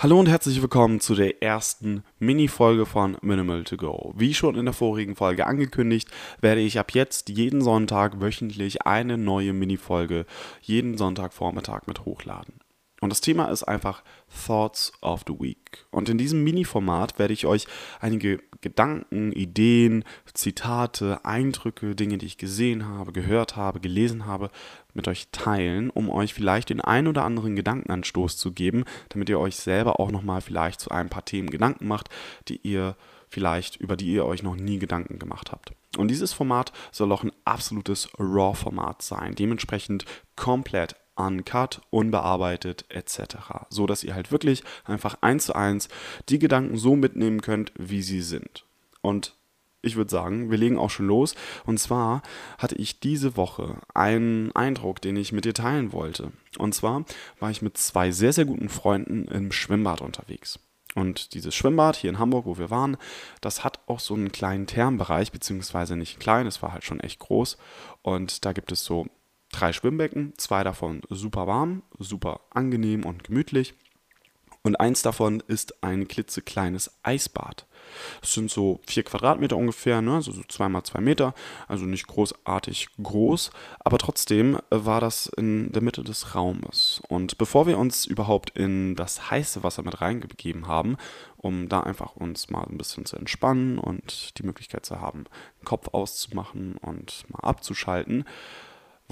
Hallo und herzlich willkommen zu der ersten Mini-Folge von Minimal to Go. Wie schon in der vorigen Folge angekündigt, werde ich ab jetzt jeden Sonntag wöchentlich eine neue Mini-Folge jeden Sonntagvormittag mit hochladen. Und das Thema ist einfach Thoughts of the Week. Und in diesem Mini-Format werde ich euch einige Gedanken, Ideen, Zitate, Eindrücke, Dinge, die ich gesehen habe, gehört habe, gelesen habe, mit euch teilen, um euch vielleicht den ein oder anderen Gedankenanstoß zu geben, damit ihr euch selber auch nochmal vielleicht zu ein paar Themen Gedanken macht, die ihr vielleicht, über die ihr euch noch nie Gedanken gemacht habt. Und dieses Format soll auch ein absolutes RAW-Format sein, dementsprechend komplett uncut, unbearbeitet etc. So dass ihr halt wirklich einfach eins zu eins die Gedanken so mitnehmen könnt, wie sie sind. Und ich würde sagen, wir legen auch schon los. Und zwar hatte ich diese Woche einen Eindruck, den ich mit dir teilen wollte. Und zwar war ich mit zwei sehr, sehr guten Freunden im Schwimmbad unterwegs. Und dieses Schwimmbad hier in Hamburg, wo wir waren, das hat auch so einen kleinen Thermenbereich, beziehungsweise nicht klein, es war halt schon echt groß. Und da gibt es so drei Schwimmbecken, zwei davon super warm, super angenehm und gemütlich. Und eins davon ist ein klitzekleines Eisbad. Das sind so vier Quadratmeter ungefähr, ne? also so zwei mal zwei Meter, also nicht großartig groß, aber trotzdem war das in der Mitte des Raumes. Und bevor wir uns überhaupt in das heiße Wasser mit reingegeben haben, um da einfach uns mal ein bisschen zu entspannen und die Möglichkeit zu haben, den Kopf auszumachen und mal abzuschalten,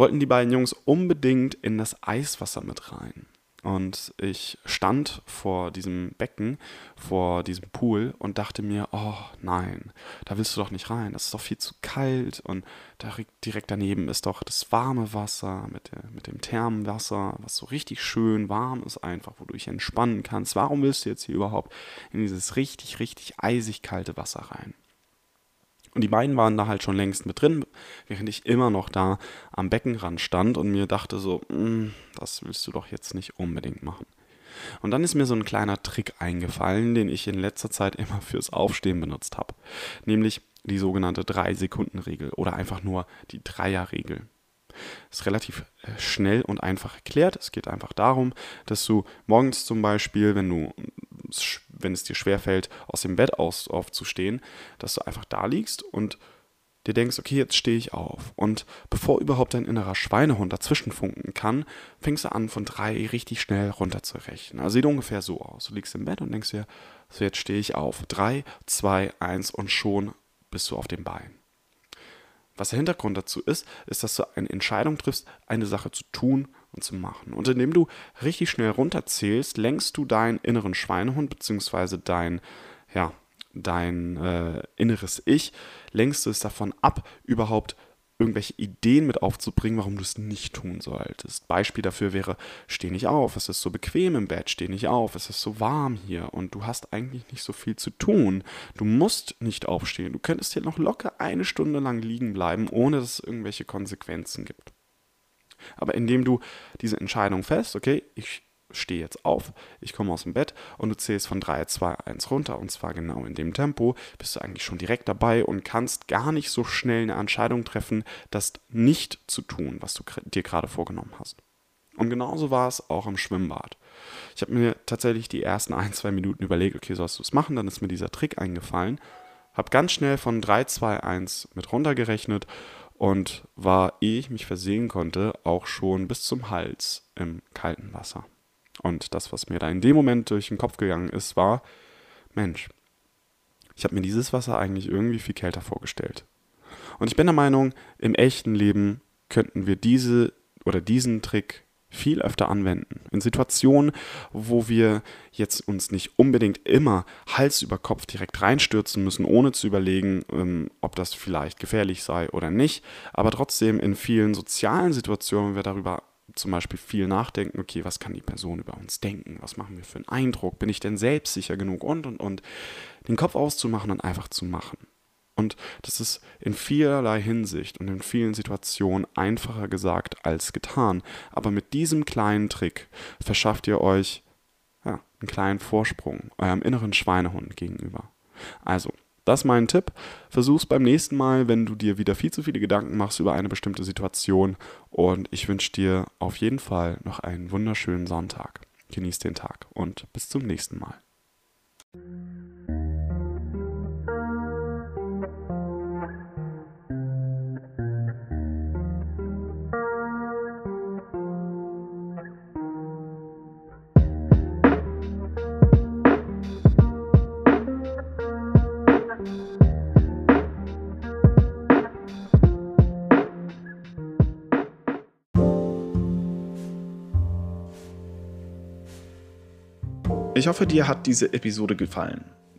wollten die beiden Jungs unbedingt in das Eiswasser mit rein. Und ich stand vor diesem Becken, vor diesem Pool und dachte mir, oh nein, da willst du doch nicht rein, das ist doch viel zu kalt. Und direkt daneben ist doch das warme Wasser mit, der, mit dem Thermenwasser, was so richtig schön warm ist einfach, wo du dich entspannen kannst. Warum willst du jetzt hier überhaupt in dieses richtig, richtig eisig kalte Wasser rein? Und die beiden waren da halt schon längst mit drin, während ich immer noch da am Beckenrand stand und mir dachte so, mm, das willst du doch jetzt nicht unbedingt machen. Und dann ist mir so ein kleiner Trick eingefallen, den ich in letzter Zeit immer fürs Aufstehen benutzt habe. Nämlich die sogenannte 3-Sekunden-Regel oder einfach nur die Dreier-Regel. Ist relativ äh, schnell und einfach erklärt. Es geht einfach darum, dass du morgens zum Beispiel, wenn du wenn es dir schwerfällt, aus dem Bett aus, aufzustehen, dass du einfach da liegst und dir denkst, okay, jetzt stehe ich auf. Und bevor überhaupt dein innerer Schweinehund dazwischen funken kann, fängst du an, von drei richtig schnell runterzurechnen. Also sieht ungefähr so aus. Du liegst im Bett und denkst dir, so jetzt stehe ich auf. Drei, zwei, eins und schon bist du auf dem Bein. Was der Hintergrund dazu ist, ist, dass du eine Entscheidung triffst, eine Sache zu tun und zu machen. Und indem du richtig schnell runterzählst, lenkst du deinen inneren Schweinehund bzw. dein, ja, dein äh, inneres Ich, lenkst du es davon ab, überhaupt irgendwelche Ideen mit aufzubringen, warum du es nicht tun solltest. Beispiel dafür wäre, steh nicht auf, es ist so bequem im Bett, steh nicht auf, es ist so warm hier und du hast eigentlich nicht so viel zu tun. Du musst nicht aufstehen, du könntest hier noch locker eine Stunde lang liegen bleiben, ohne dass es irgendwelche Konsequenzen gibt. Aber indem du diese Entscheidung fest, okay, ich stehe jetzt auf, ich komme aus dem Bett und du zählst von 3, 2, 1 runter und zwar genau in dem Tempo, bist du eigentlich schon direkt dabei und kannst gar nicht so schnell eine Entscheidung treffen, das nicht zu tun, was du dir gerade vorgenommen hast. Und genauso war es auch im Schwimmbad. Ich habe mir tatsächlich die ersten ein, zwei Minuten überlegt, okay, sollst du es machen? Dann ist mir dieser Trick eingefallen. Habe ganz schnell von 3, 2, 1 mit runtergerechnet und war, ehe ich mich versehen konnte, auch schon bis zum Hals im kalten Wasser. Und das, was mir da in dem Moment durch den Kopf gegangen ist, war, Mensch, ich habe mir dieses Wasser eigentlich irgendwie viel kälter vorgestellt. Und ich bin der Meinung, im echten Leben könnten wir diese oder diesen Trick viel öfter anwenden. In Situationen, wo wir jetzt uns nicht unbedingt immer Hals über Kopf direkt reinstürzen müssen, ohne zu überlegen, ähm, ob das vielleicht gefährlich sei oder nicht. Aber trotzdem in vielen sozialen Situationen, wenn wir darüber zum Beispiel viel nachdenken, okay, was kann die Person über uns denken? Was machen wir für einen Eindruck? Bin ich denn selbstsicher genug? Und, und, und. Den Kopf auszumachen und einfach zu machen. Und das ist in vielerlei Hinsicht und in vielen Situationen einfacher gesagt als getan. Aber mit diesem kleinen Trick verschafft ihr euch ja, einen kleinen Vorsprung eurem inneren Schweinehund gegenüber. Also, das ist mein Tipp. Versuch's beim nächsten Mal, wenn du dir wieder viel zu viele Gedanken machst über eine bestimmte Situation. Und ich wünsche dir auf jeden Fall noch einen wunderschönen Sonntag. genießt den Tag und bis zum nächsten Mal. Ich hoffe, dir hat diese Episode gefallen.